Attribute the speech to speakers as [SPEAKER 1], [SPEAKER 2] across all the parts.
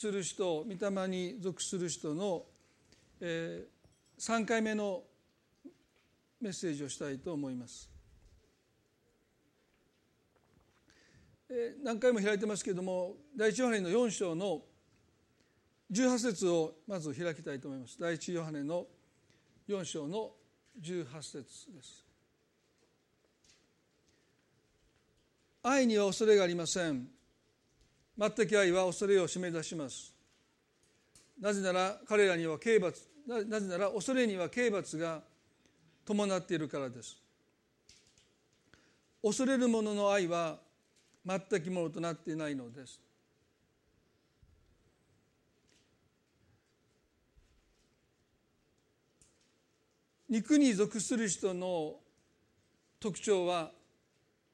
[SPEAKER 1] する人御霊に属する人の、えー、3回目のメッセージをしたいと思います。えー、何回も開いてますけれども第一ヨハネの4章の18節をまず開きたいと思います。第一ヨハネの4章の18節です。愛には恐れがありません。全く愛は恐れを締め出します。なぜなら彼らには刑罰なぜなら恐れには刑罰が伴っているからです。恐れる者の愛は全くものとなっていないのです。肉に属する人の特徴は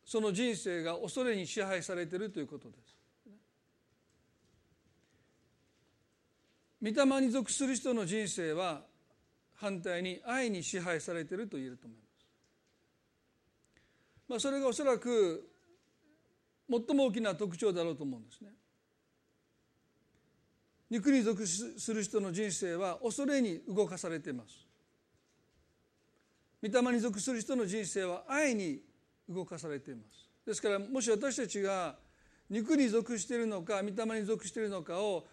[SPEAKER 1] その人生が恐れに支配されているということです。御霊に属する人の人生は反対に愛に支配されていると言えると思います。まあ、それがおそらく最も大きな特徴だろうと思うんですね。肉に属する人の人生は恐れに動かされています。御霊に属する人の人生は愛に動かされています。ですからもし私たちが肉に属しているのか御霊に属しているのかを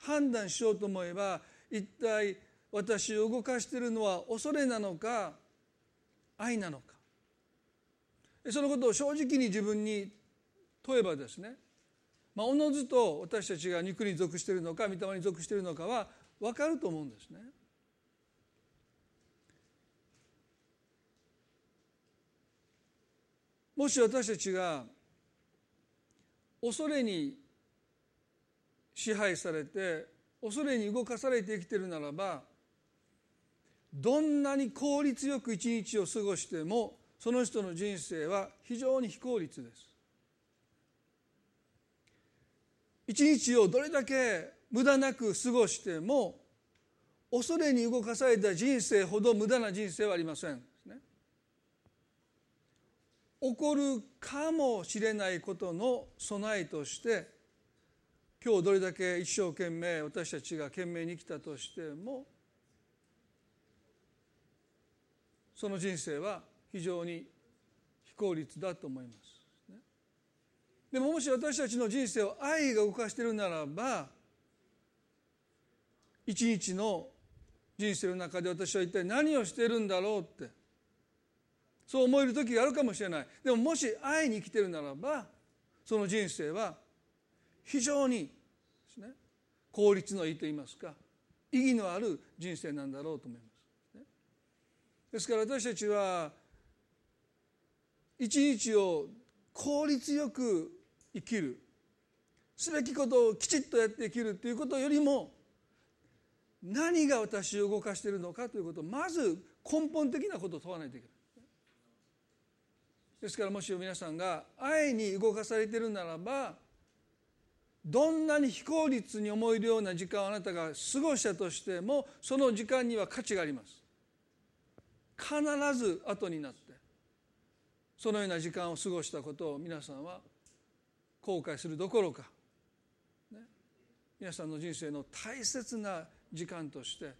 [SPEAKER 1] 判断しようと思えば一体私を動かしているのは恐れなのか愛なのかそのことを正直に自分に問えばですねまあ、おのずと私たちが肉に属しているのか御霊に属しているのかは分かると思うんですね。もし私たちが恐れに支配されて恐れに動かされて生きているならばどんなに効率よく一日を過ごしてもその人の人生は非常に非効率です。一日をどれだけ無駄なく過ごしても恐れに動かされた人生ほど無駄な人生はありません。起こるかもしれないことの備えとして今日どれだけ一生懸命私たちが懸命に生きたとしてもその人生は非常に非効率だと思います。でももし私たちの人生を愛が動かしているならば一日の人生の中で私は一体何をしているんだろうってそう思える時があるかもしれないでももし愛に生きてるならばその人生は非常にですね効率のいいと言いますか意義のある人生なんだろうと思います。ですから私たちは一日を効率よく生きるすべきことをきちっとやって生きるということよりも何が私を動かしているのかということをまず根本的なことを問わないといけない。ですからもし皆さんが愛に動かされているならばどんなに非効率に思えるような時間をあなたが過ごしたとしてもその時間には価値があります必ず後になってそのような時間を過ごしたことを皆さんは後悔するどころか、ね、皆さんの人生の大切な時間として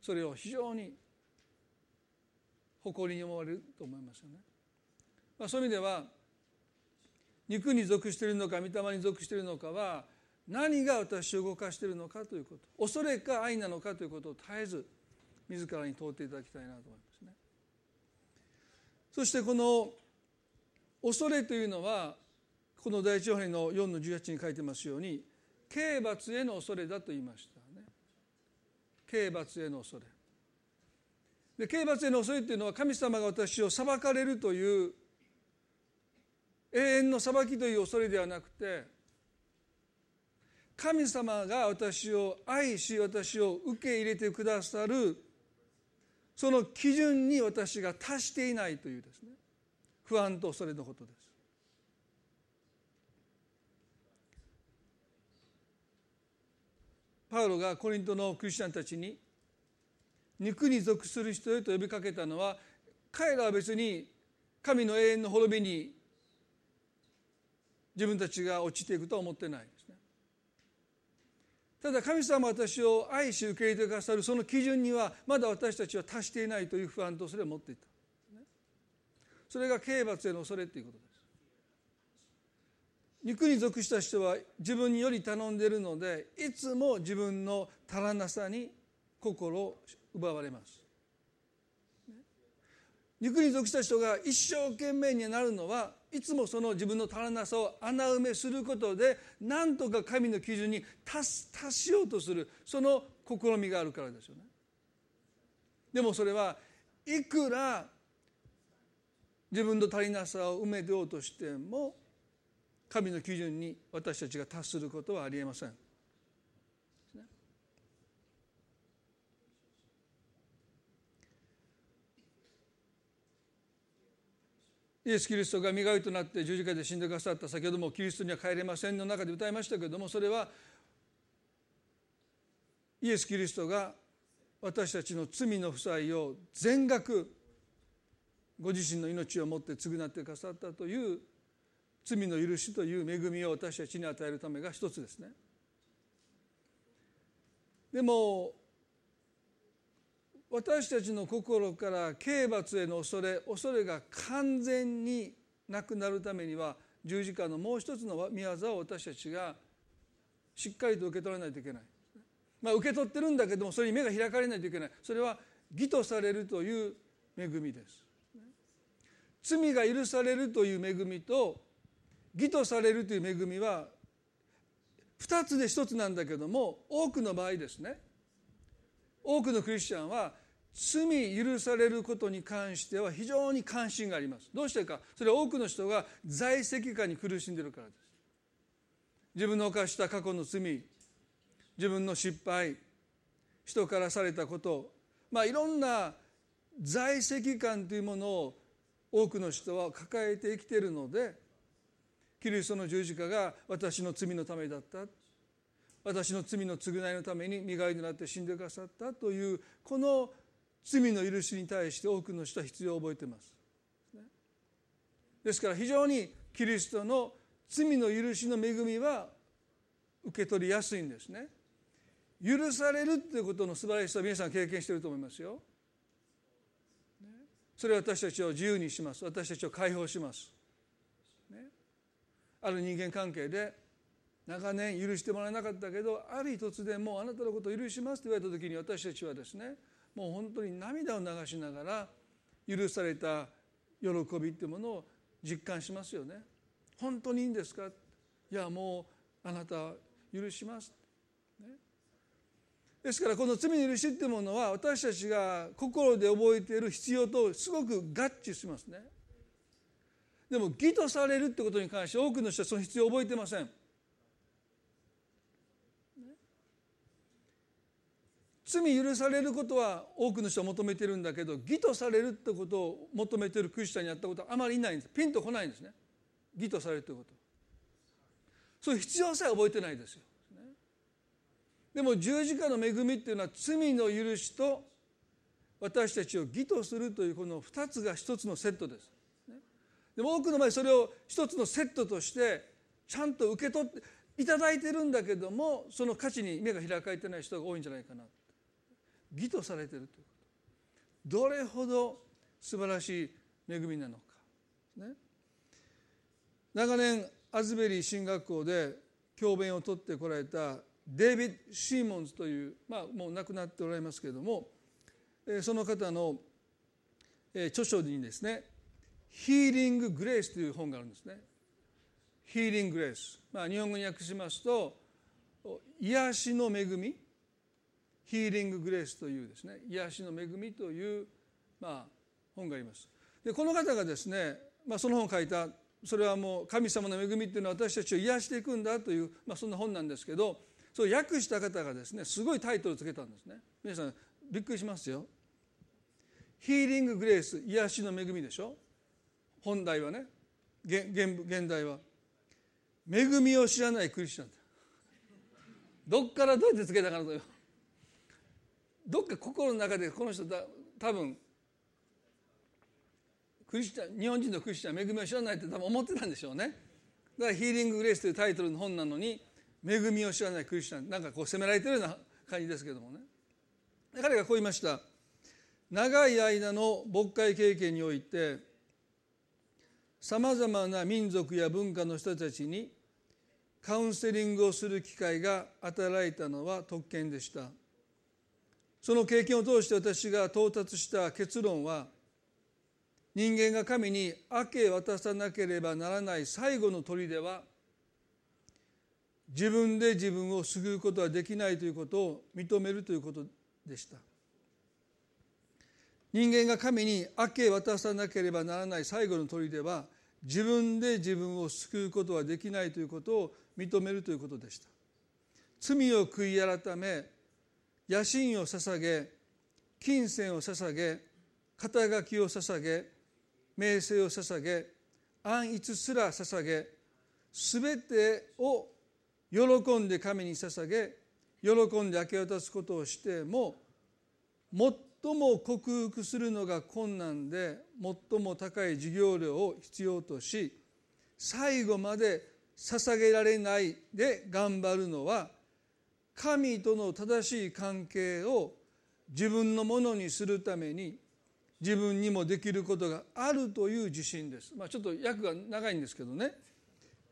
[SPEAKER 1] それを非常に誇りに思われると思いますよね。まあ、そういう意味では肉に属しているのか御霊に属しているのかは何が私を動かしているのかということ恐れか愛なのかということを絶えず自らに問うていただきたいなと思いますね。そしてこの恐れというのはこの第一ヨハネの4の18に書いてますように刑罰への恐れだと言いましたね。刑罰への恐れ。で刑罰への恐れというのは神様が私を裁かれるという永遠の裁きという恐れではなくて神様が私を愛し私を受け入れてくださるその基準に私が達していないというですね不安と恐れのことです。パウロがコリントのクリスチャンたちに肉に属する人へと呼びかけたのは彼らは別に神の永遠の滅びに自分たちが落ちていくとは思ってないですね。ただ神様は私を愛し受け入れてくださるその基準にはまだ私たちは達していないという不安とそれを持っていた。それが刑罰への恐れということです。肉に属した人は自分により頼んでいるのでいつも自分の足らなさに心を奪われます。肉に属した人が一生懸命になるのはいつもその自分の足らなさを穴埋めすることで何とか神の基準に達達しようとするその試みがあるからですよね。でもそれはいくら自分の足りなさを埋めようとしても神の基準に私たちが達することはありえません。イエス・キリストが身代わりとなって十字架で死んでくださった先ほども「キリストには帰れません」の中で歌いましたけれどもそれはイエス・キリストが私たちの罪の負債を全額ご自身の命をもって償ってくださったという罪の許しという恵みを私たちに与えるためが一つですね。でも私たちの心から刑罰への恐れ恐れが完全になくなるためには十字架のもう一つの宮業を私たちがしっかりと受け取らないといけない、まあ、受け取ってるんだけどもそれに目が開かれないといけない。それは義とされるという恵みです。罪が許されるという恵みと義とされるという恵みは2つで1つなんだけども多くの場合ですね。多くのクリスチャンは罪許されることに関しては非常に関心があります。どうしてか。それは多くの人が在籍化に苦しんでいるからです。自分の犯した過去の罪。自分の失敗。人からされたこと。まあいろんな在籍感というものを多くの人は抱えて生きているのでキリストの十字架が私の罪のためだった。私の罪の償いのために身代わりになって死んでくださったというこの罪の許しに対して多くの人は必要を覚えています。ですから非常にキリストの罪の許しの恵みは受け取りやすいんですね。許されるということの素晴らしさは皆さん経験していると思いますよ。それは私たちを自由にします。私たちを解放します。ある人間関係で長年許してもらえなかったけどある日突然もうあなたのことを許しますと言われた時に私たちはですねもう本当に涙を流しながら許された喜びっていうものを実感しますよね。本当にいいんですか？いやもうあなた許します、ね、ですからこの罪の許しっていうものは私たちが心で覚えている必要とすごく合致しますね。でも義とされるってことに関して多くの人はその必要を覚えてません。罪許されることは多くの人は求めてるんだけど義とされるってことを求めてるクリスチャンにやったことはあまりいないんです。ピンとこないんですね。義とされるということ。そういう必要さえ覚えてないですよ。でも十字架の恵みっていうのは罪の許しと私たちを義とするというこの2つが一つのセットです。でも多くの場合それを一つのセットとしてちゃんと受け取っていただいてるんだけどもその価値に目が開かれてない人が多いんじゃないかな。義とされているということ。どれほど素晴らしい恵みなのか、ね、長年アズベリー進学校で教鞭を取ってこられたデイビッド・シーモンズという、まあ、もう亡くなっておられますけれどもその方の著書にですね「ヒーリング・グレース」という本があるんですね。ヒーリング・グレース、まあ、日本語に訳しますと癒しの恵み。ヒーリング・グレースというですね癒しの恵みという、まあ、本があります。でこの方がですね、まあ、その本を書いたそれはもう神様の恵みっていうのは私たちを癒していくんだという、まあ、そんな本なんですけどそれを訳した方がですねすごいタイトルをつけたんですね。皆さんびっくりしますよ。ヒーリング・グレース癒しの恵みでしょ？本題はね。現現代は。恵みを知らないクリスチャン。どっからどうやってつけたかなと。どっか心の中でこの人だ多分クリスチャン日本人のクリスチャン恵みを知らないって多分思ってたんでしょうね。だから「ヒーリング・グレース」というタイトルの本なのに恵みを知らないクリスチャンなんかこう責められてるような感じですけどもね。彼がこう言いました。長い間の牧会経験においてさまざまな民族や文化の人たちにカウンセリングをする機会が与えられたのは特権でした。その経験を通して私が到達した結論は人間が神に明け渡さなければならない最後の砦は自分で自分を救うことはできないということを認めるということでした。人間が神に明け渡さなければならない最後の砦は自分で自分を救うことはできないということを認めるということでした。罪を悔い改め野心を捧げ金銭を捧げ肩書きを捧げ名声を捧げ安逸すら捧げ全てを喜んで神に捧げ喜んで明け渡すことをしても最も克服するのが困難で最も高い授業料を必要とし最後まで捧げられないで頑張るのは神との正しい関係を自分のものにするために自分にもできることがあるという自信です。まあ、ちょっと訳が長いんですけどね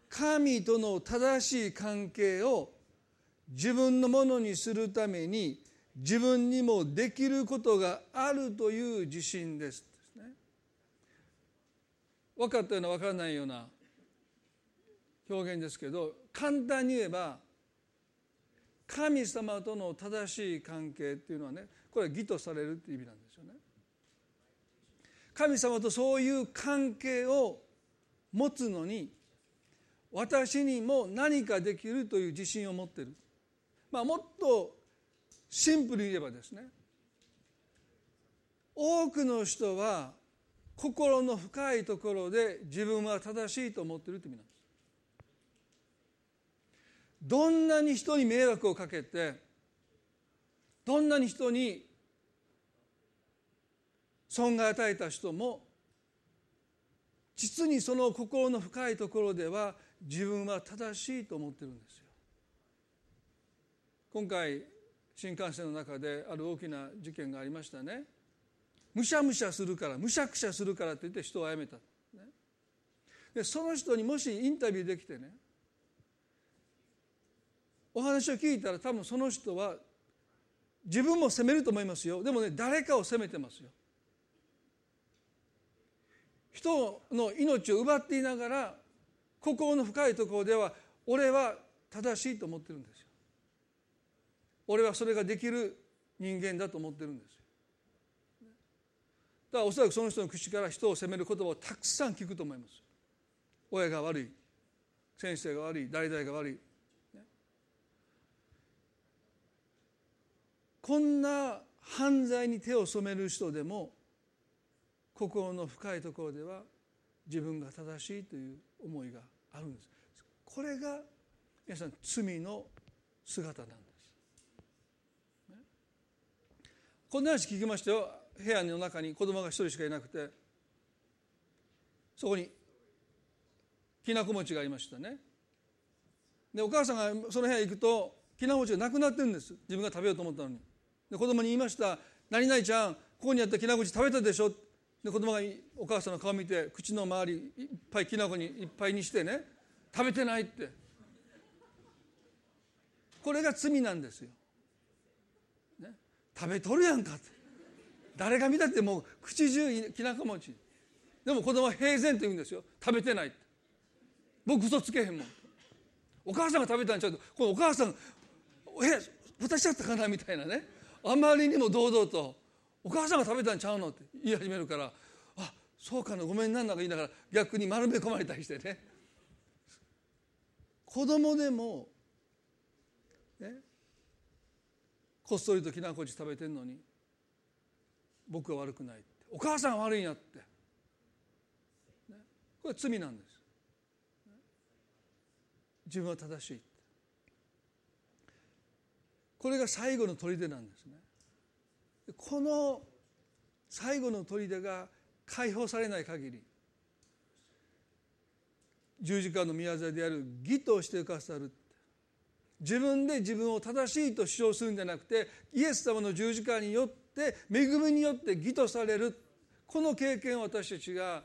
[SPEAKER 1] 神との正しい関係を自分のものにするために自分にもできることがあるという自信です。分かったような分からないような表現ですけど簡単に言えば神様との正しい関係っていうのはねこれは義とされるっていう意味なんですよね。神様とそういう関係を持つのに私にも何かできるという自信を持ってる、まあ、もっとシンプルに言えばですね多くの人は心の深いところで自分は正しいと思ってるという意味なんですどんなに人に迷惑をかけてどんなに人に損害を与えた人も実にその心の深いところでは自分は正しいと思ってるんですよ。今回新幹線の中である大きな事件がありましたね。むしゃむしゃするからむしゃくしゃするからと言って人を殺めた、ね、でその人にもしインタビューできてねお話を聞いたら多分その人は自分も責めると思いますよ。でもね誰かを責めてますよ。人の命を奪っていながら心の深いところでは俺は正しいと思ってるんですよ。俺はそれができる人間だと思ってるんですよ。だからおそらくその人の口から人を責める言葉をたくさん聞くと思います親が悪い先生が悪い代々が悪い、こんな犯罪に手を染める人でも心の深いところでは自分が正しいという思いがあるんです。これが皆さん罪の姿なんです。こんな話聞きましたよ。部屋の中に子供が一人しかいなくて。そこにきなこ餅がありましたね。でお母さんがその部屋行くときなこ餅がなくなってるんです。自分が食べようと思ったのに。で子供に言いました「何々ちゃんここにあったきなこ餅食べたでしょ」で子供がお母さんの顔見て口の周りいっぱいきなこにいっぱいにしてね食べてないって。これが罪なんですよ。ね食べとるやんかって誰が見たってもう口中きなこ餅でも子供は平然と言うんですよ食べてないって僕嘘つけへんもんお母さんが食べたんちゃう？と。このお母さんえ私だったかな？みたいなね。あまりにも堂々とお母さんが食べたんちゃうのって言い始めるからあそうかなごめんなんだか言いながら逆に丸め込まれたりしてね。子供でもねこっそりときなこ餅食べてんのに僕は悪くないお母さん悪いんやって、ね、これ罪なんです、自分は正しいこれが最後の砦なんですね。この最後の砦が解放されない限り十字架の宮座である義としてくださる。自分で自分を正しいと主張するんじゃなくてイエス様の十字架によって恵みによって義とされる。この経験を私たちが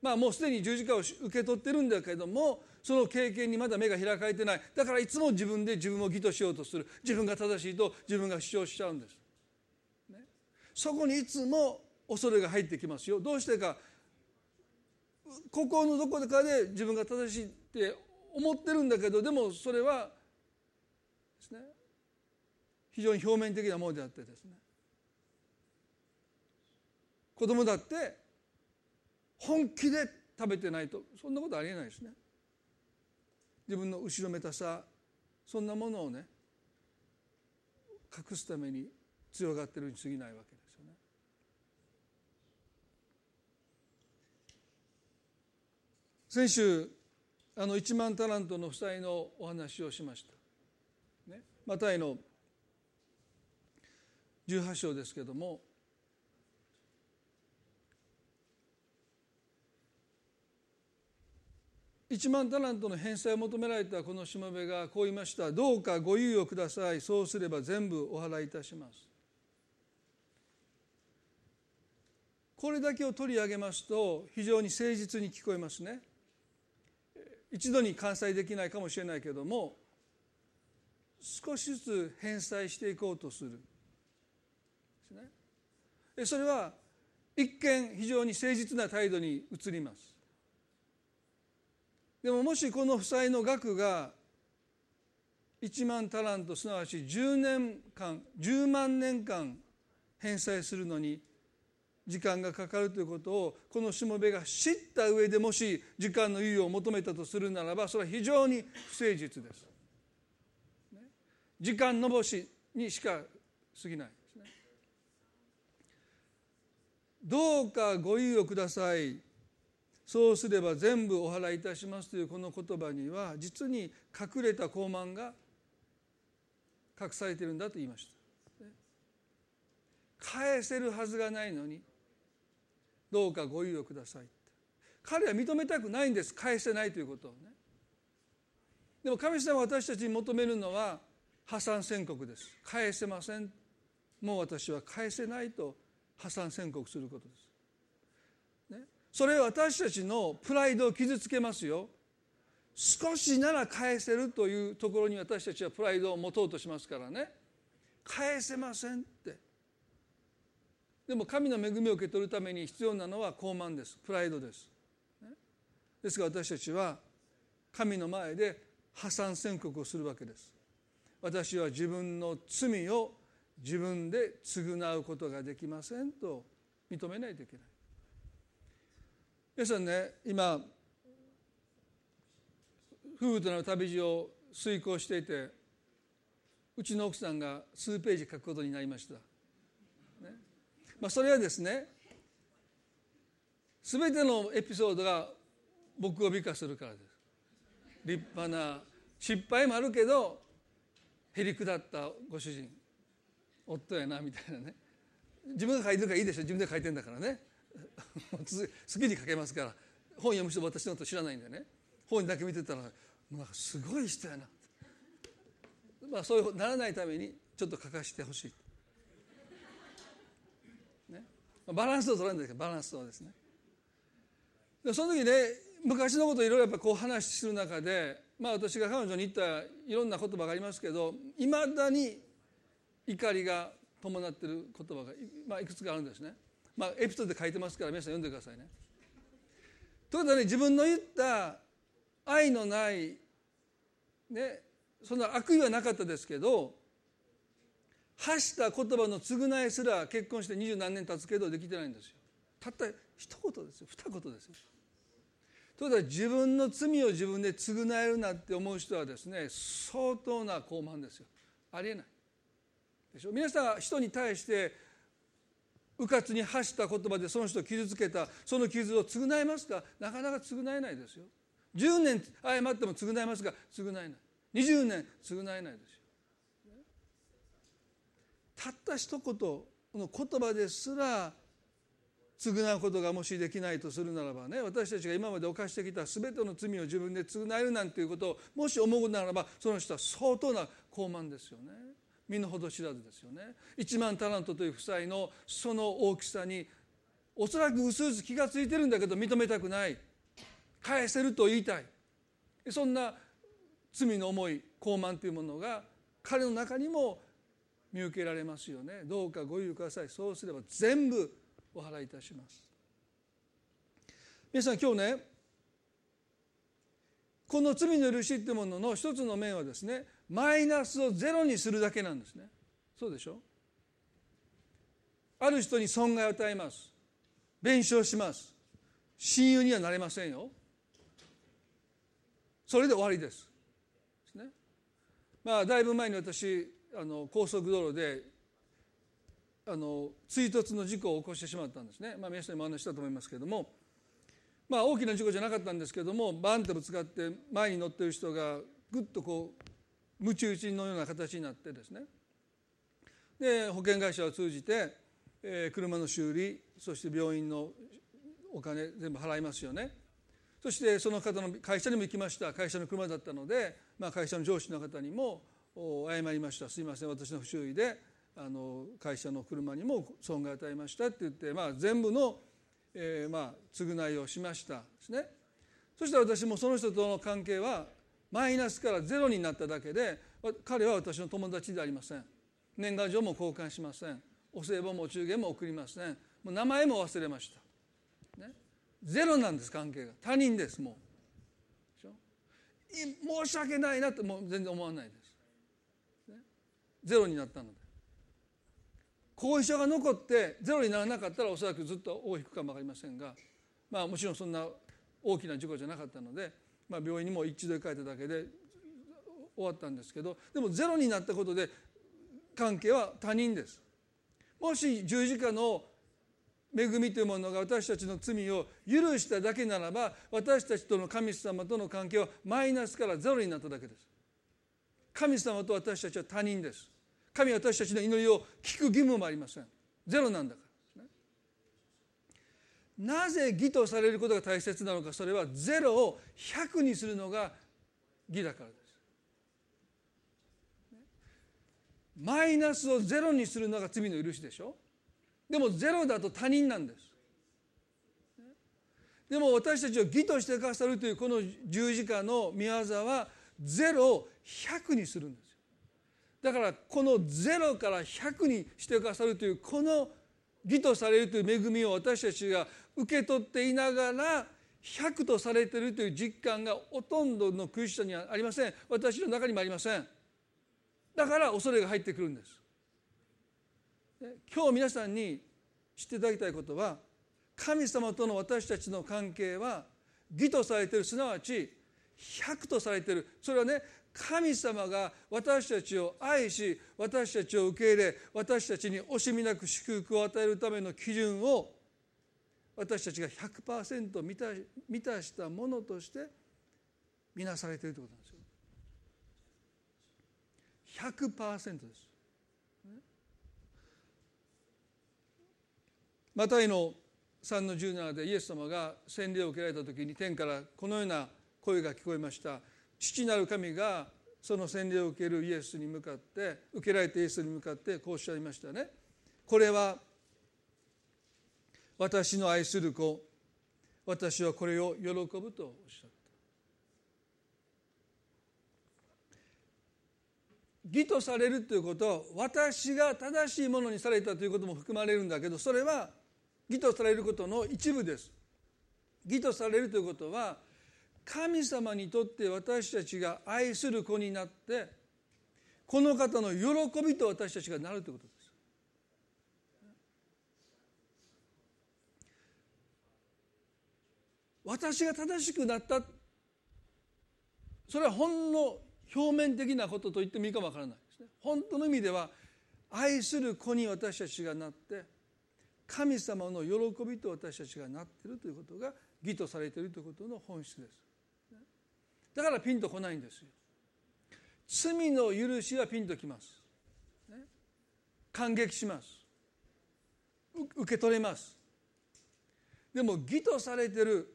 [SPEAKER 1] まあもうすでに十字架を受け取ってるんだけどもその経験にまだ目が開かれてない。だからいつも自分で自分を義としようとする。自分が正しいと自分が主張しちゃうんです、ね、そこにいつも恐れが入ってきますよ。どうしてか。心のどこかで自分が正しいって思ってるんだけどでもそれはですね。非常に表面的なものであってですね。子供だって本気で食べてないとそんなことありえないですね。自分の後ろめたさそんなものをね隠すために強がってるに過ぎないわけですよね。先週あの1万タラントの負債のお話をしました。ね、マタイの18章ですけども1万タラントの返済を求められたこのしもべがこう言いました「どうかご猶予ください。そうすれば全部お払いいたします」これだけを取り上げますと非常に誠実に聞こえますね。一度に完済できないかもしれないけども少しずつ返済していこうとする。それは一見非常に誠実な態度に移ります。でももしこの負債の額が1万タラントすなわち10年間10万年間返済するのに時間がかかるということをこのしもべが知った上でもし時間の猶予を求めたとするならばそれは非常に不誠実です。時間のぼしにしか過ぎないですね。どうかご猶予くださいそうすれば全部お払いいたしますというこの言葉には実に隠れた傲慢が隠されているんだと言いました。返せるはずがないのにどうかご猶予ください彼は認めたくないんです。返せないということをね。でも神様は私たちに求めるのは破産宣告です。返せません。もう私は返せないと破産宣告することです。それ私たちのプライドを傷つけますよ。少しなら返せるというところに私たちはプライドを持とうとしますからね。返せませんって。でも神の恵みを受け取るために必要なのは傲慢です。プライドです、ですが私たちは神の前で破産宣告をするわけです。私は自分の罪を自分で償うことができませんと認めないといけない。皆さんね。今夫婦との旅路を遂行していてうちの奥さんが数ページ書くことになりました、ね。まあ、それはですね全てのエピソードが僕を美化するからです。立派な失敗もあるけどへりくだったご主人。夫やなみたいなね。自分が書いてるからいいでしょ。自分で書いてるんだからね。好きに書けますから本読む人私のこと知らないんでね。本だけ見てたらなんかすごい人やな、まあ、そういうならないためにちょっと書かせてほしい、ね、バランスを取らないんですけどバランスをですね。でその時ね昔のことをいろいろやっぱこう話する中でまあ私が彼女に言ったいろんな言葉がありますけどいまだに怒りが伴ってる言葉が、まあ、いくつかあるんですね。まあ、エピソードで書いてますから皆さん読んでくださいね。ということはね自分の言った愛のないねそんな悪意はなかったですけど発した言葉の償いすら結婚して二十何年経つけどできてないんですよ。たった一言ですよ二言ですよ。ということは自分の罪を自分で償えるなって思う人はですね相当な傲慢ですよ。ありえない。でしょ？皆さん人に対して迂闊に発した言葉でその人を傷つけたその傷を償えますか？なかなか償えないですよ。10年謝っても償えますが償えない。20年償えないですよ。たった一言の言葉ですら償うことがもしできないとするならばね私たちが今まで犯してきた全ての罪を自分で償えるなんていうことをもし思うならばその人は相当な傲慢ですよね。身の程知らずですよね。1万タラントという負債のその大きさにおそらくうすうす気が付いてるんだけど認めたくない。返せると言いたい。そんな罪の重い傲慢というものが彼の中にも見受けられますよね。どうかご猶予ください。そうすれば全部お払いいたします。皆さん今日ねこの罪の許しっていうものの一つの面はですねマイナスをゼロにするだけなんですね。そうでしょ？ある人に損害を与えます。弁償します。親友にはなれませんよ。それで終わりです。ね。まあだいぶ前に私あの高速道路であの追突の事故を起こしてしまったんですね、まあ、皆さんにも話したと思いますけれども、まあ、大きな事故じゃなかったんですけれどもバンってぶつかって前に乗ってる人がぐっとこうムチ打ちのような形になってですね。で保険会社を通じて、えー、車の修理そして病院のお金全部払いますよね。そしてその方の会社にも行きました。会社の車だったので、まあ、会社の上司の方にも謝りました。すいません私の不注意であの会社の車にも損害を与えました。って言って、まあ、全部の、えー、まあ償いをしました。ですね。そしたら私もその人との関係はマイナスからゼロになっただけで彼は私の友達でありません。年賀状も交換しません。お歳暮もお中元も送りません。もう名前も忘れました、ね、ゼロなんです関係が。他人ですもう。申し訳ないなってもう全然思わないです、ね、ゼロになったので。後遺症が残ってゼロにならなかったらおそらくずっと大引くかも分かりませんが、まあ、もちろんそんな大きな事故じゃなかったので、まあ、病院にも一度帰っただけで終わったんですけどでもゼロになったことで関係は他人です。もし十字架の恵みというものが私たちの罪を許しただけならば私たちとの神様との関係はマイナスからゼロになっただけです。神様と私たちは他人です。神は私たちの祈りを聞く義務もありませんゼロなんだからなぜ義とされることが大切なのかそれはゼロを100にするのが義だからです。マイナスをゼロにするのが罪の許しでしょ。でもゼロだと他人なんです。でも私たちを義としてくださるというこの十字架の御業はゼロを100にするんですだからこの0から100にしてくださるというこの義とされるという恵みを私たちが受け取っていながら100とされているという実感がほとんどのクリスチャンにはありません。私の中にもありません。だから恐れが入ってくるんです。今日皆さんに知っていただきたいことは神様との私たちの関係は義とされているすなわち100とされている。それはね神様が私たちを愛し私たちを受け入れ私たちに惜しみなく祝福を与えるための基準を私たちが100%満た満たしたものとして見なされているということなんですよ。100%です。マタイの3の17でイエス様が洗礼を受けられた時に天からこのような声が聞こえました。父なる神がその洗礼を受けるイエスに向かって受けられたイエスに向かってこうおっしゃいましたね。これは私の愛する子私はこれを喜ぶとおっしゃった義とされるということは私が正しいものにされたということも含まれるんだけどそれは義とされることの一部です義とされるということは神様にとって私たちが愛する子になってこの方の喜びと私たちがなるということです。私が正しくなったそれはほんの表面的なことと言ってもいいかもわからないですね。本当の意味では愛する子に私たちがなって神様の喜びと私たちがなっているということが義とされているということの本質です。だからピンとこないんですよ。罪の許しはピンときます、ね、感激します。受け取れます。でも義とされてる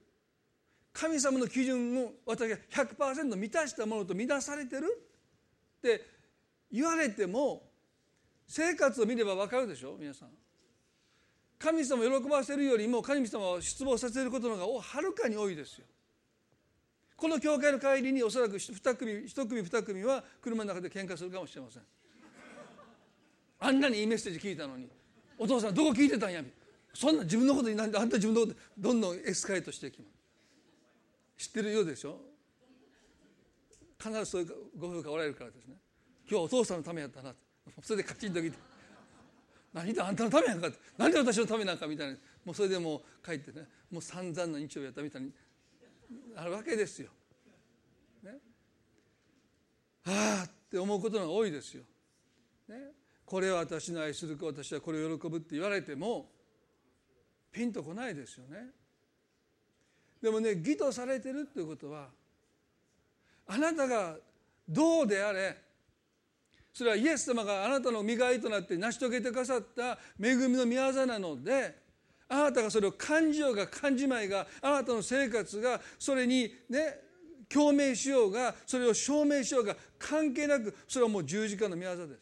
[SPEAKER 1] 神様の基準を私が100%満たしたものと満たされてるって言われても生活を見れば分かるでしょ？皆さん。神様を喜ばせるよりも神様を失望させることの方がはるかに多いですよ。この教会の帰りにおそらく2組1組2組は車の中で喧嘩するかもしれません。あんなにいいメッセージ聞いたのにお父さんどこ聞いてたんやそんな自分のことになんであんた自分のことどんどんエスカレートしていきます知ってるようでしょ必ずそういうご夫婦がおられるからですね今日はお父さんのためやったなそれでカチンときて何であんたのためやんか何で私のためなんかみたいな。もうそれでもう帰ってね。もう散々な日曜日やったみたいになるわけですよ。ね、ああって思うことが多いですよ。ね、これは私の愛する子私はこれを喜ぶって言われてもピンとこないですよね。でもね義とされてるっていうことはあなたがどうであれそれはイエス様があなたの磨いとなって成し遂げてくださった恵みの宮業なのであなたがそれを感じようが感じまいがあなたの生活がそれにね共鳴しようがそれを証明しようが関係なくそれはもう十字架の宮業です。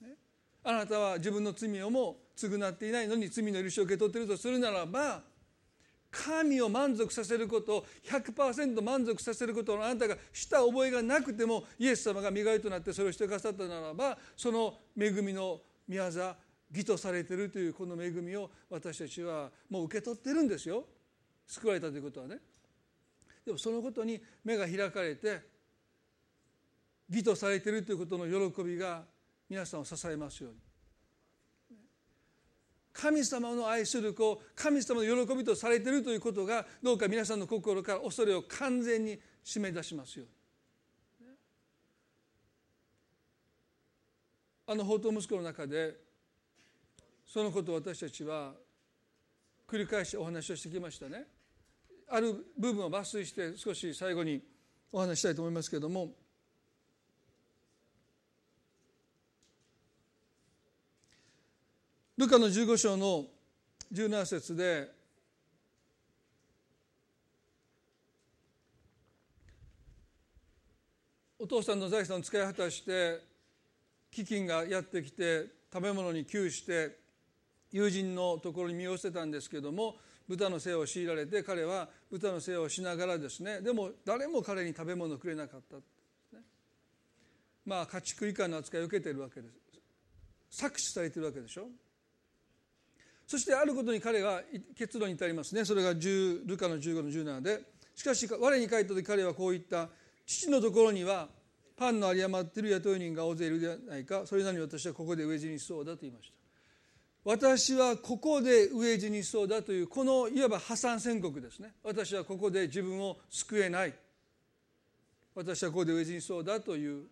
[SPEAKER 1] ね、あなたは自分の罪をも償っていないのに罪の許しを受け取っているとするならば神を満足させることを100%満足させることをあなたがした覚えがなくてもイエス様が磨いとなってそれをしてくださったならばその恵みの宮座義とされているというこの恵みを私たちはもう受け取ってるんですよ。救われたということはね。でもそのことに目が開かれて義とされているということの喜びが皆さんを支えますように。神様の愛する子神様の喜びとされているということがどうか皆さんの心から恐れを完全に締め出しますように。あの宝刀息子の中でそのことを私たちは繰り返しお話をしてきましたね。ある部分を抜粋して少し最後にお話したいと思いますけれどもルカの15章の17節でお父さんの財産を使い果たして飢饉がやってきて食べ物に窮して友人のところに身を寄せたんですけども豚の世話を強いられて彼は豚の世話をしながらですねでも誰も彼に食べ物をくれなかった、ね、まあ家畜以下の扱いを受けているわけです。搾取されてるわけでしょ。そしてあることに彼は結論に至りますね。それが10ルカの15の17で。しかし我に帰った時彼はこう言った。父のところにはパンの有り余っている雇い人が大勢いるではないか。それなのに私はここで飢え死にしそうだと言いました。私はここで飢え死にそうだというこのいわば破産宣告ですね。私はここで自分を救えない。私はここで飢え死にそうだという。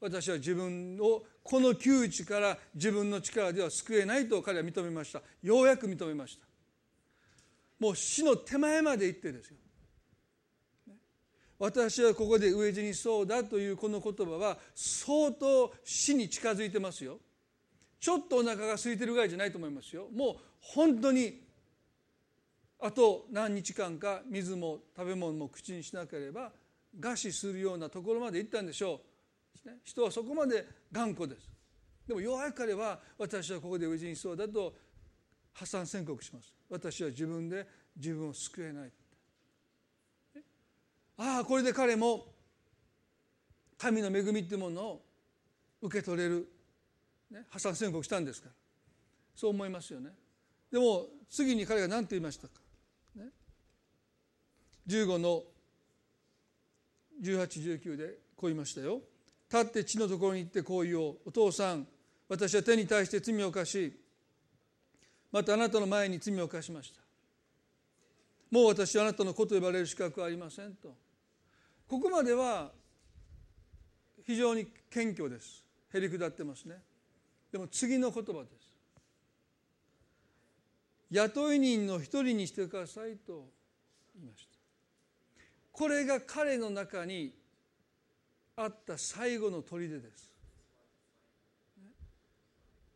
[SPEAKER 1] 私は自分をこの窮地から自分の力では救えないと彼は認めました。ようやく認めました。もう死の手前まで行ってですよ。私はここで飢え死にそうだというこの言葉は相当死に近づいてますよ。ちょっとお腹が空いてるぐらいじゃないと思いますよ。もう本当にあと何日間か水も食べ物も口にしなければ餓死するようなところまで行ったんでしょう。人はそこまで頑固です。でもようやく彼は私はここで飢え死にそうだと破産宣告します。私は自分で自分を救えない。ああこれで彼も神の恵みっていうものを受け取れる、ね、破産宣告したんですから。そう思いますよね。でも次に彼が何て言いましたか、ね、15の1819でこう言いましたよ。立って地のところに行ってこう言おう。お父さん私は手に対して罪を犯しまたあなたの前に罪を犯しました。もう私はあなたの子と呼ばれる資格はありませんと。ここまでは非常に謙虚です。へりくだってますね。でも次の言葉です。雇い人の一人にしてくださいと言いました。これが彼の中にあった最後の砦です。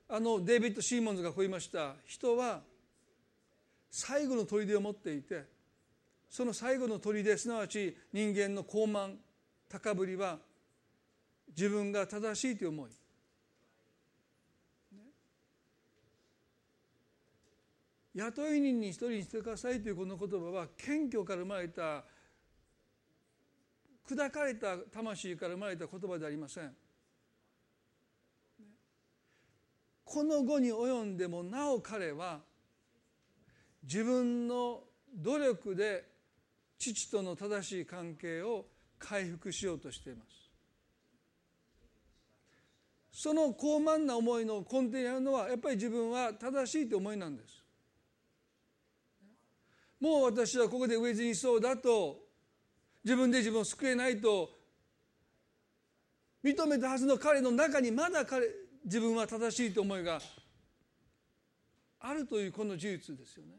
[SPEAKER 1] あのデイビッド・シーモンズがこう言いました。人は最後の砦を持っていてその最後の砦すなわち人間の傲慢高ぶりは自分が正しいという思い。雇い人に一人にしてくださいというこの言葉は謙虚から生まれた砕かれた魂から生まれた言葉でありません。この後に及んでもなお彼は自分の努力で父との正しい関係を回復しようとしていますその高慢な思いの根底にあるのはやっぱり自分は正しいという思いなんですもう私はここで飢え死にそうだと自分で自分を救えないと認めたはずの彼の中にまだ彼自分は正しいと思いがあるというこの事実ですよね。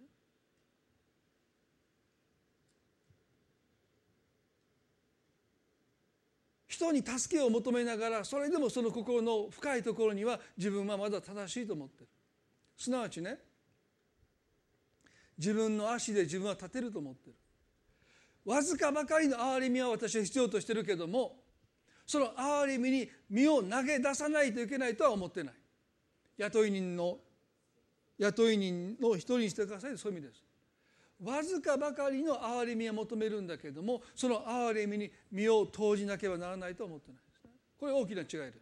[SPEAKER 1] 人に助けを求めながらそれでもその心の深いところには自分はまだ正しいと思ってるすなわちね自分の足で自分は立てると思ってる。わずかばかりの憐れみは私は必要としてるけどもその憐れみに身を投げ出さないといけないとは思ってない。雇い人の雇い人の一人にしてくださいそういう意味です。わずかばかりの憐れみは求めるんだけどもその憐れみに身を投じなければならないと思ってない。ですねこれ大きな違いです。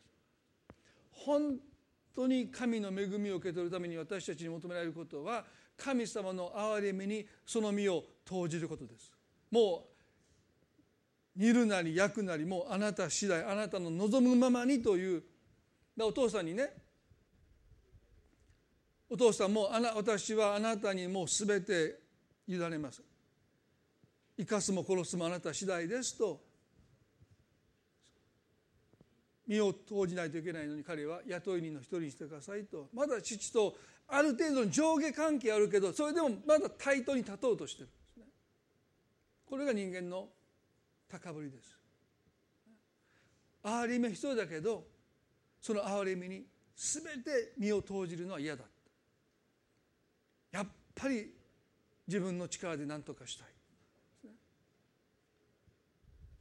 [SPEAKER 1] 本当に神の恵みを受け取るために私たちに求められることは神様の憐れみにその身を投じることです。もう煮るなり焼くなりもうあなた次第あなたの望むままにという。お父さんにねお父さんもあな私はあなたにもう全て委ねます。生かすも殺すもあなた次第ですと。身を投じないといけないのに彼は雇い人の一人にしてくださいと。まだ父とある程度の上下関係あるけどそれでもまだ対等に立とうとしてる。んですねこれが人間の高ぶりです。憐れみは必要だけどその憐れみに全て身を投じるのは嫌だ。やっぱり自分の力で何とかしたい。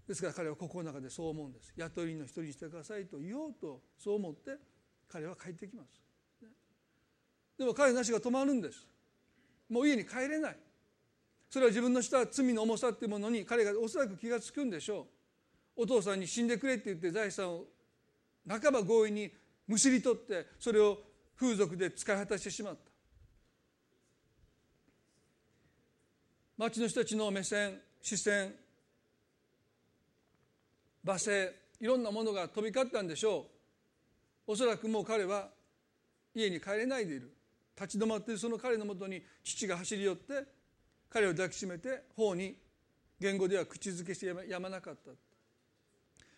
[SPEAKER 1] ですから彼は心の中でそう思うんです。雇い人の一人にしてくださいと言おうとそう思って彼は帰ってきます。でも彼の足が止まるんです。もう家に帰れない。それは自分のした罪の重さっていうものに彼がおそらく気が付くんでしょう。お父さんに死んでくれって言って財産を半ば強引にむしり取ってそれを風俗で使い果たしてしまった。町の人たちの目線視線罵声いろんなものが飛び交ったんでしょう。おそらくもう彼は家に帰れないでいる。立ち止まっているその彼のもとに父が走り寄って彼を抱きしめて頬に言語では口づけしてやまなかった。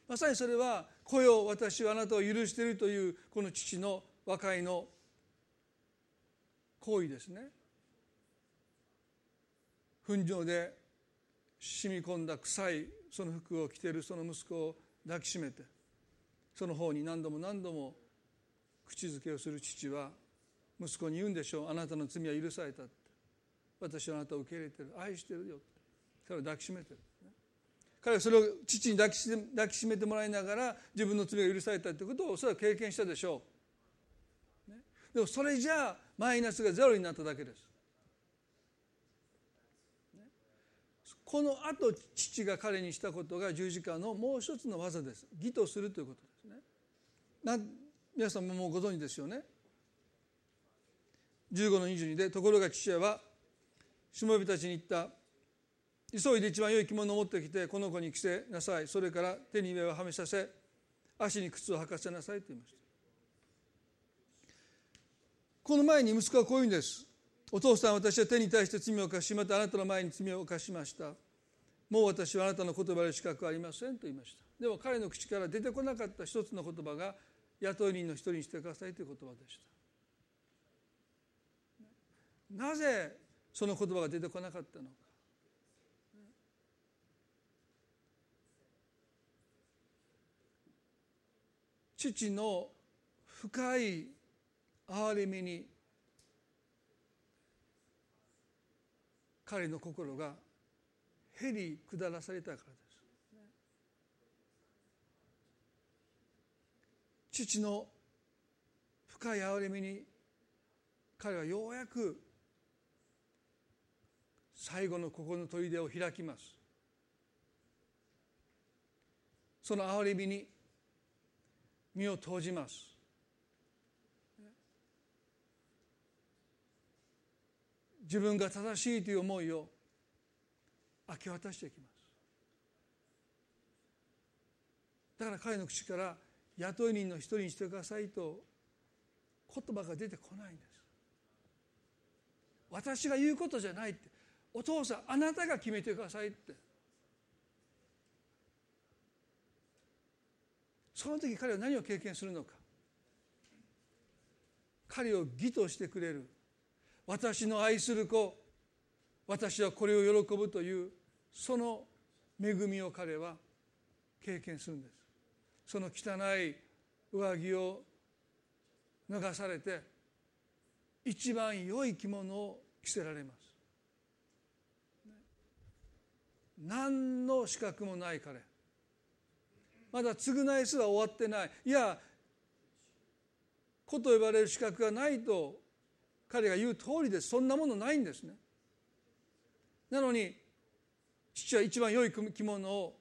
[SPEAKER 1] まさにそれは「来よ私はあなたを許している」というこの父の和解の行為ですね。糞尿で染み込んだ臭いその服を着ているその息子を抱きしめてその方に何度も何度も口づけをする父は息子に言うんでしょう。あなたの罪は許された私はあなたを受け入れてる。愛してるよ彼を抱きしめてる。彼はそれを父に抱きし抱きしめてもらいながら自分の罪が許されたということをおそらく経験したでしょう、でもそれじゃあマイナスがゼロになっただけです、このあと父が彼にしたことが十字架のもう一つの技です。義とするということですね。な皆さんももうご存知ですよね。15の22でところが父親はしもべたちに言った。急いで一番良い着物を持ってきてこの子に着せなさい。それから手に上をはめさせ足に靴を履かせなさいと言いました。この前に息子はこういうんです。お父さん私は手に対して罪を犯しまたあなたの前に罪を犯しました。もう私はあなたの言葉の資格はありませんと言いました。でも彼の口から出てこなかった一つの言葉が雇い人の一人にしてくださいという言葉でした。なぜその言葉が出てこなかったのか。父の深い憐れみに彼の心がへり下らされたからです。父の深い憐れみに彼はようやく最後の心の砦を開きます。その憐れみに身を投じます。自分が正しいという思いを明け渡していきます。だから彼の口から雇い人の一人にしてくださいと言葉が出てこないんです。私が言うことじゃないって。お父さんあなたが決めてくださいって。その時彼は何を経験するのか。彼を義としてくれる。私の愛する子。私はこれを喜ぶというその恵みを彼は経験するんです。その汚い上着を脱がされて一番良い着物を着せられます。何の資格もない彼。まだ償いすら終わってない。いや子と呼ばれる資格がないと彼が言う通りです。そんなものないんですね。なのに父は一番良い着物を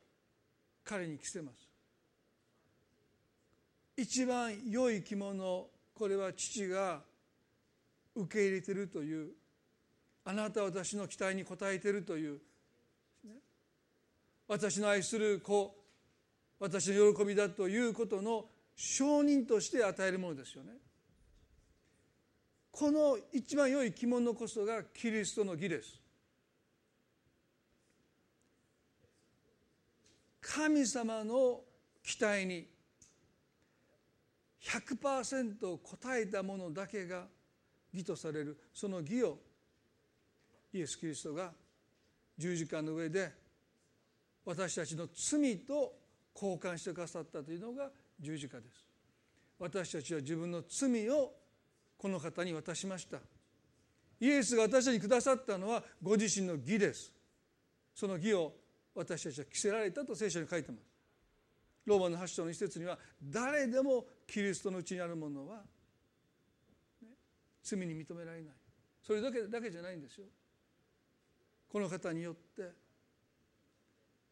[SPEAKER 1] 彼に着せます。一番良い着物これは父が受け入れているというあなたは私の期待に応えているという私の愛する子私の喜びだということの証人として与えるものですよね。この一番良い着物こそがキリストの義です。神様の期待に100%応えたものだけが義とされる。その義をイエス・キリストが十字架の上で私たちの罪と交換してくださったというのが十字架です。私たちは自分の罪をこの方に渡しました。イエスが私たちにくださったのはご自身の義です。その義を私たちは着せられたと聖書に書いてます。ローマの8章の一節には誰でもキリストのうちにあるものは、ね、罪に認められない。それだけだけじゃないんですよ。この方によって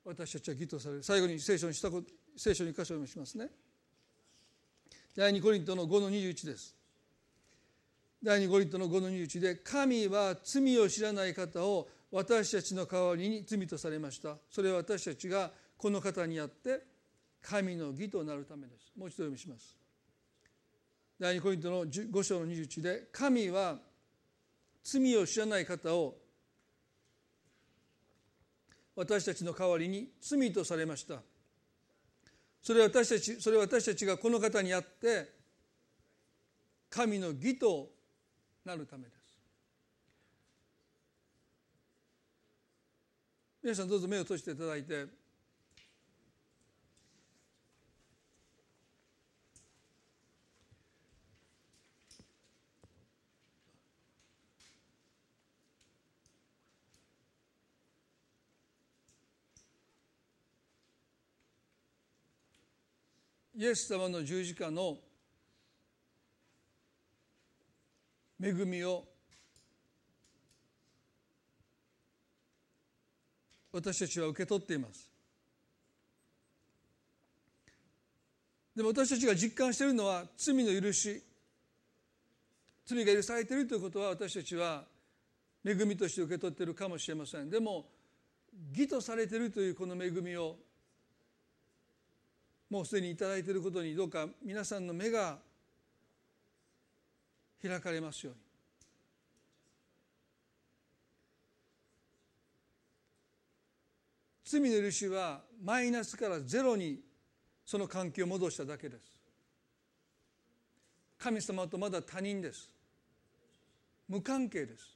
[SPEAKER 1] 私たちは義とされる最後に聖書にしたこと聖書に箇所をしますね。第2コリントの5の21です。第2コリントの5の21で神は罪を知らない方を私たちの代わりに罪とされました。それは私たちがこの方にあって神の義となるためです。もう一度読みします。第2コリントの5章の21で神は罪を知らない方を私たちの代わりに罪とされました。それは私たちそれは私たちがこの方にあって神の義となるためです。皆さんどうぞ目を閉じていただいてイエス様の十字架の恵みを私たちは受け取っています。でも私たちが実感しているのは罪の許し罪が許されているということは私たちは恵みとして受け取っているかもしれません。でも義とされているというこの恵みをもうすでに頂いていることにどうか皆さんの目が開かれますように。罪の許しはマイナスからゼロにその関係を戻しただけです。神様とまだ他人です。無関係です。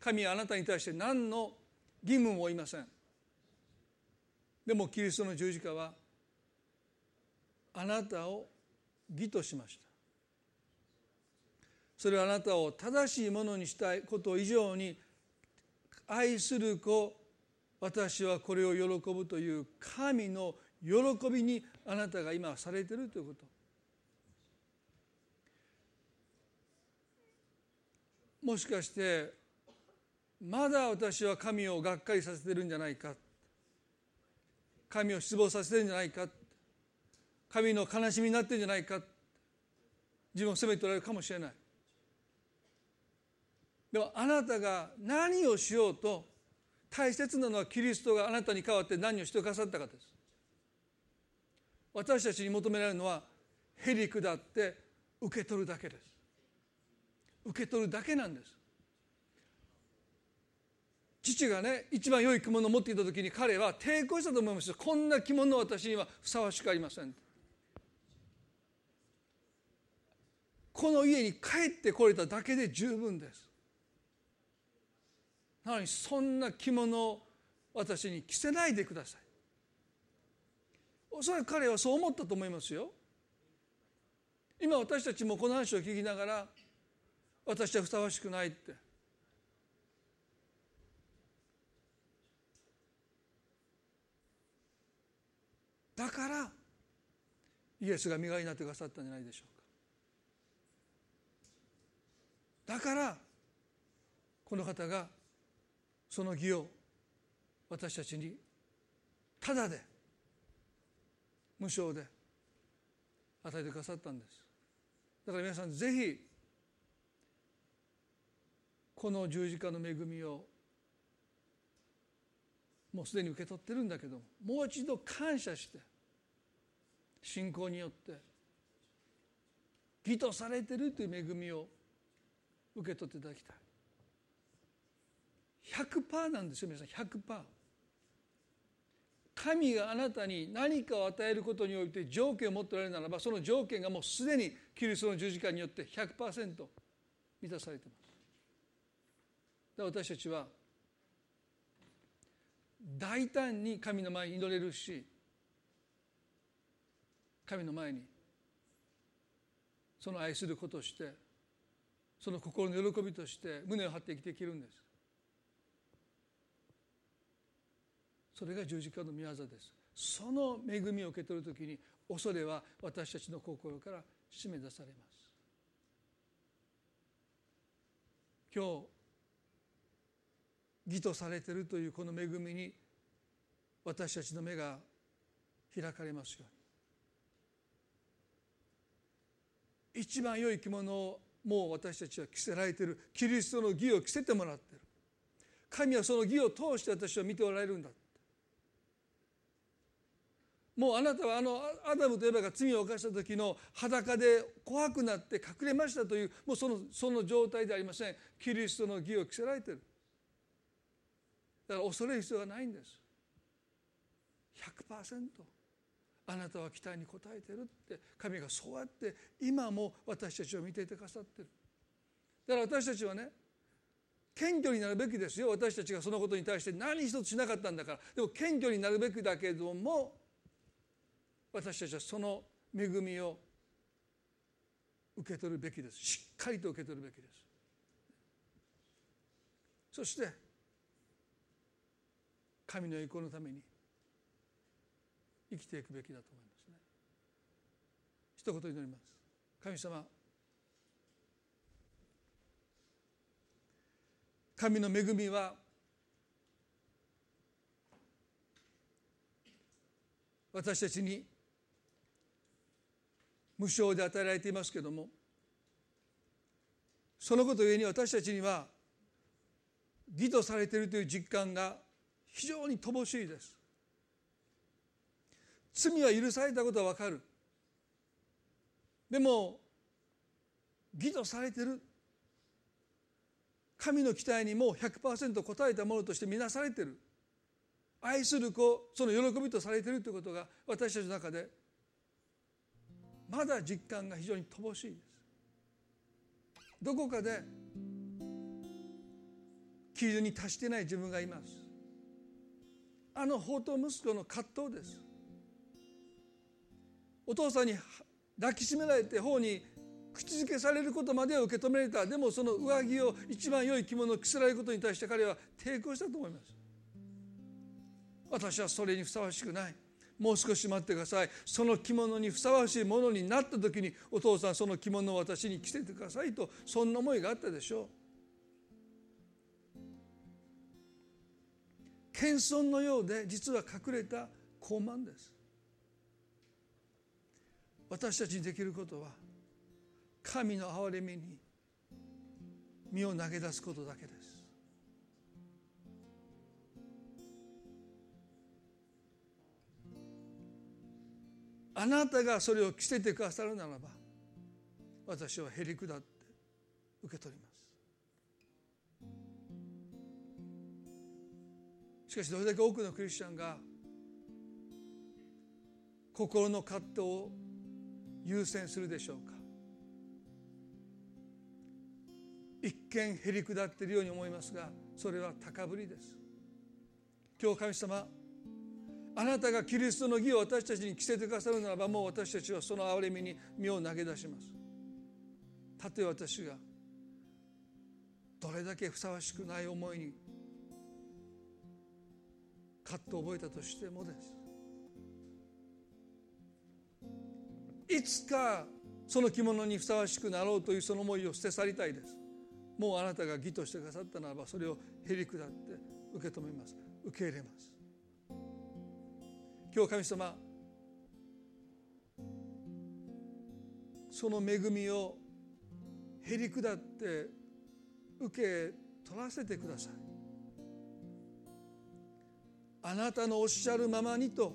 [SPEAKER 1] 神はあなたに対して何の義務も負いません。でもキリストの十字架はあなたを義としました。それはあなたを正しいものにしたいこと以上に愛する子私はこれを喜ぶという神の喜びにあなたが今されてるということ。もしかしてまだ私は神をがっかりさせてるんじゃないか。神を失望させてるんじゃないか。神の悲しみになってんじゃないか。自分を責めておられるかもしれない。でもあなたが何をしようと大切なのはキリストがあなたに代わって何をしてくださったかです。私たちに求められるのはへりくだって受け取るだけです。受け取るだけなんです。父がね一番良い着物を持っていた時に彼は抵抗したと思います。こんな着物は私にはふさわしくありません。この家に帰ってこれただけで十分です。なのにそんな着物を私に着せないでください。おそらく彼はそう思ったと思いますよ。今私たちもこの話を聞きながら私はふさわしくないって。だからイエスが身代わりになってくださったんじゃないでしょうかだからこの方がその義を私たちにただで無償で与えてくださったんです。だから皆さんぜひこの十字架の恵みをもうすでに受け取ってるんだけどもう一度感謝して信仰によって義とされてるという恵みを受け取っていただきたい。100%なんですよ皆さん。100%神があなたに何かを与えることにおいて条件を持っておられるならばその条件がもうすでにキリストの十字架によって100%満たされています。だから私たちは大胆に神の前に祈れるし神の前にその愛することとしてその心の喜びとして胸を張って生きていけるんです。それが十字架の御業です。その恵みを受け取るときに恐れは私たちの心から締め出されます。今日義とされているというこの恵みに私たちの目が開かれますように。一番良い着物をもう私たちは着せられている。キリストの義を着せてもらってる。神はその義を通して私は見ておられるんだもうあなたはあのアダムとエバが罪を犯した時の裸で怖くなって隠れましたというもうそのその状態ではありません。キリストの義を着せられてる。だから恐れる必要がないんです。100%あなたは期待に応えてるって神がそうやって今も私たちを見ていてくださってる。だから私たちはね謙虚になるべきですよ。私たちがそのことに対して何一つしなかったんだから。でも謙虚になるべきだけども私たちはその恵みを受け取るべきです。しっかりと受け取るべきです。そして神の栄光のために生きていくべきだと思いますね。一言祈ります。神様神の恵みは私たちに無償で与えられていますけれどもそのことゆえに私たちには義とされているという実感が非常に乏しいです。罪は許されたことは分かる。でも義とされてる。神の期待にもう100%応えたものとして見なされてる。愛する子その喜びとされてるということが私たちの中でまだ実感が非常に乏しいです。どこかで基準に達してない自分がいます。あの宝刀息子の葛藤です。お父さんに抱きしめられて頬に口づけされることまでは受け止められた。でもその上着を一番良い着物を着せられることに対して彼は抵抗したと思います。私はそれにふさわしくない。もう少し待ってください。その着物にふさわしいものになった時にお父さんその着物を私に着せてくださいとそんな思いがあったでしょう。謙遜のようで実は隠れた傲慢です。私たちにできることは神の憐れみに身を投げ出すことだけです。あなたがそれを着せてくださるならば私はへりくだって受け取ります。しかしどれだけ多くのクリスチャンが心の葛藤を優先するでしょうか？一見へりくだっているように思いますがそれは高ぶりです。今日神様あなたがキリストの義を私たちに着せてくださるならばもう私たちはその憐れみに身を投げ出します。たとえ私がどれだけふさわしくない思いにカットを覚えたとしてもです。いつかその着物にふさわしくなろうというその思いを捨て去りたいです。もうあなたが義としてくださったならばそれをへりくだって受け止めます。受け入れます。今日神様その恵みをへり下って受け取らせてください。あなたのおっしゃるままにと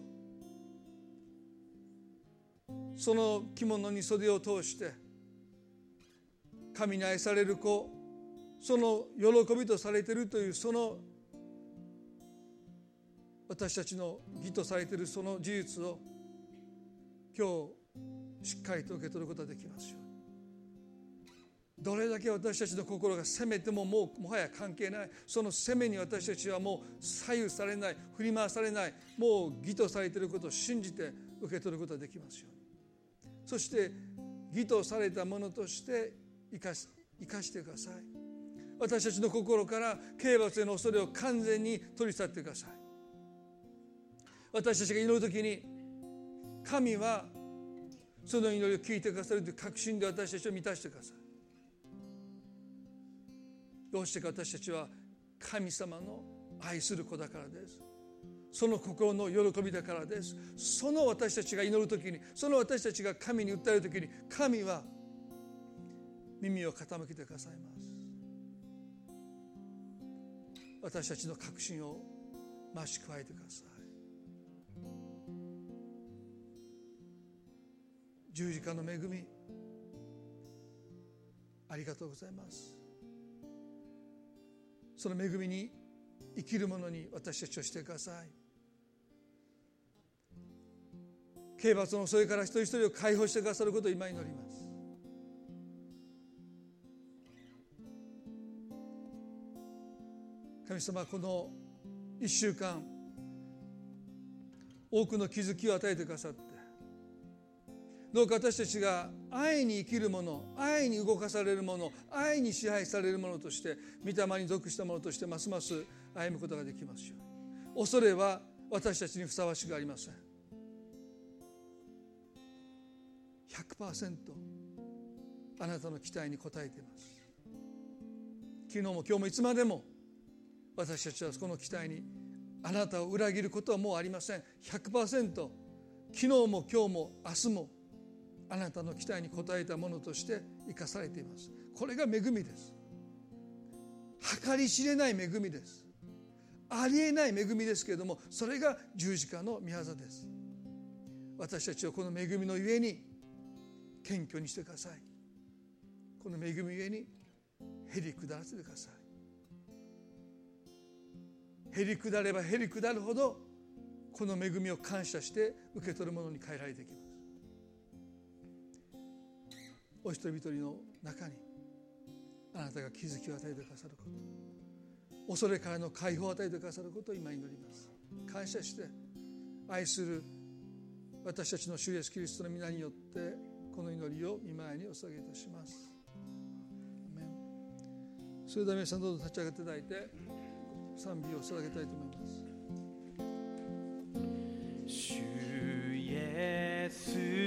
[SPEAKER 1] その着物に袖を通して神に愛される子その喜びとされてるというその私たちの義とされているその事実を今日しっかりと受け取ることができますよどれだけ私たちの心が責めてももうもはや関係ない。その責めに私たちはもう左右されない振り回されないもう義とされていることを信じて受け取ることができますよそして義とされたものとして生かし生かしてください。私たちの心から刑罰への恐れを完全に取り去ってください。私たちが祈る時に神はその祈りを聞いてくださるという確信で私たちを満たしてください。どうしてか私たちは神様の愛する子だからです。その心の喜びだからです。その私たちが祈る時にその私たちが神に訴える時に神は耳を傾けてくださいます。私たちの確信を増し加えてください。十字架の恵みありがとうございます。その恵みに生きる者に私たちをしてください。刑罰のそれから一人一人を解放してくださることを今祈ります。神様この一週間多くの気づきを与えてくださってどうか私たちが愛に生きるもの愛に動かされるもの愛に支配されるものとして御霊に属したものとしてますます歩むことができますよ恐れは私たちにふさわしくありません。100%あなたの期待に応えています。昨日も今日もいつまでも私たちはこの期待にあなたを裏切ることはもうありません。100%昨日も今日も明日もあなたの期待に応えたものとして生かされています。これが恵みです。計り知れない恵みです。ありえない恵みですけれどもそれが十字架の御業です。私たちをこの恵みのゆえに謙虚にしてください。この恵みゆえにへり下らせてください。へり下ればへり下るほどこの恵みを感謝して受け取るものに変えられていきます。お一人一人の中にあなたが気づきを与えてくださること。恐れからの解放を与えてくださることを今祈ります。感謝して愛する私たちの主イエスキリストの皆によってこの祈りを見舞いにお捧げいたします。それでは皆さんどうぞ立ち上がっていただいて賛美を捧げたいと思い
[SPEAKER 2] ます。主イエス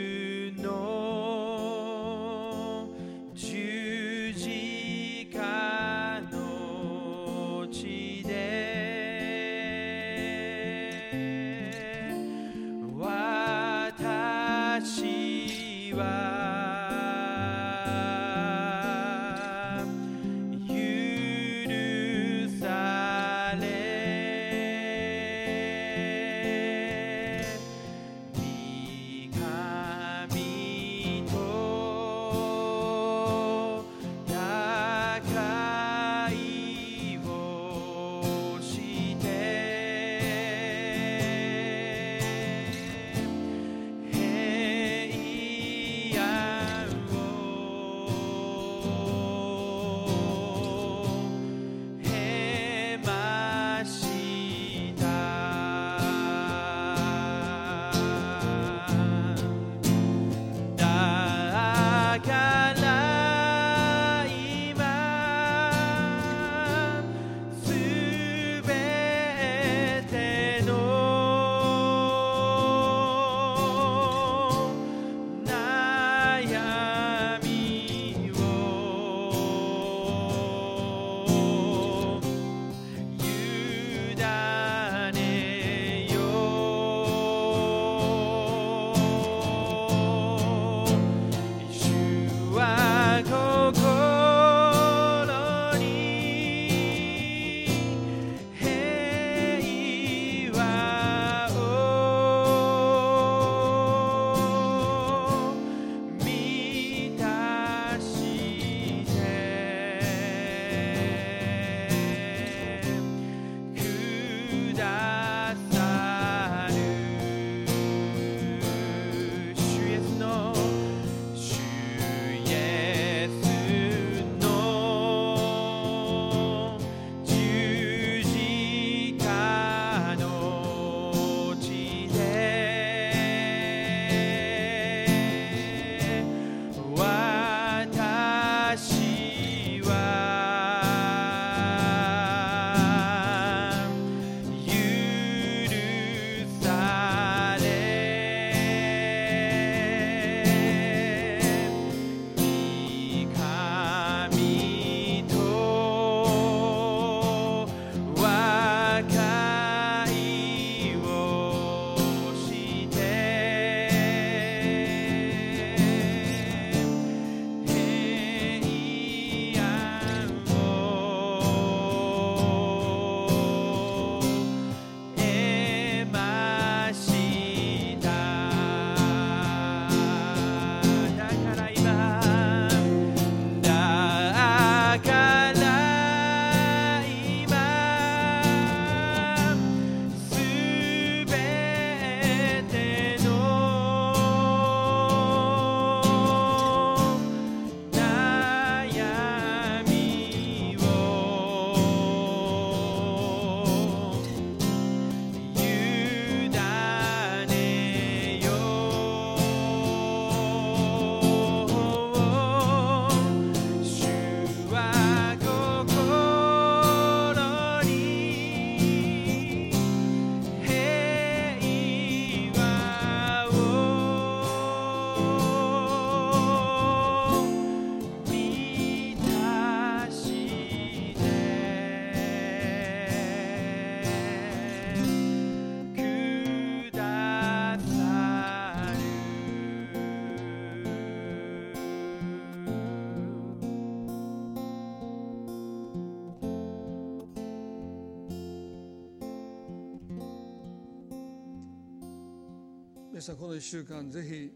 [SPEAKER 1] 皆さんこの1週間ぜひ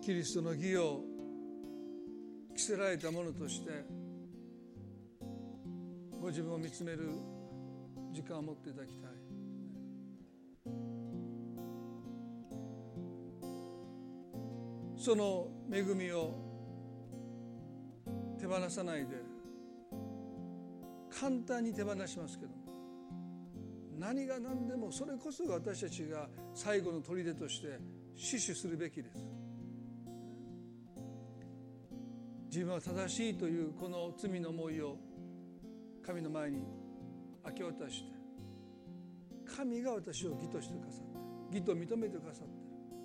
[SPEAKER 1] キリストの義を着せられたものとしてご自分を見つめる時間を持っていただきたい。その恵みを手放さないで簡単に手放しますけど何が何でもそれこそが私たちが最後の砦として死守するべきです。自分は正しいというこの罪の思いを神の前に明け渡して神が私を義としてくださって義と認めてくださって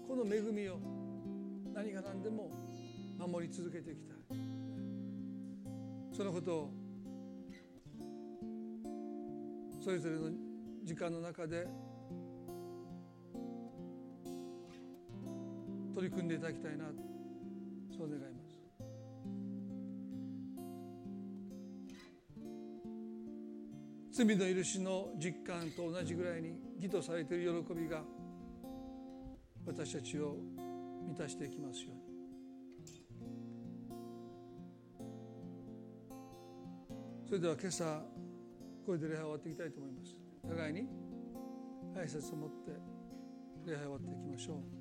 [SPEAKER 1] この恵みを何が何でも守り続けていきた。いそのことをそれぞれの時間の中で取り組んでいただきたいな。そう願います。罪の許しの実感と同じぐらいに義とされている喜びが私たちを満たしていきますように。それでは今朝これで礼拝終わっていきたいと思います。互いに挨拶を持って礼拝を終わっていきましょう。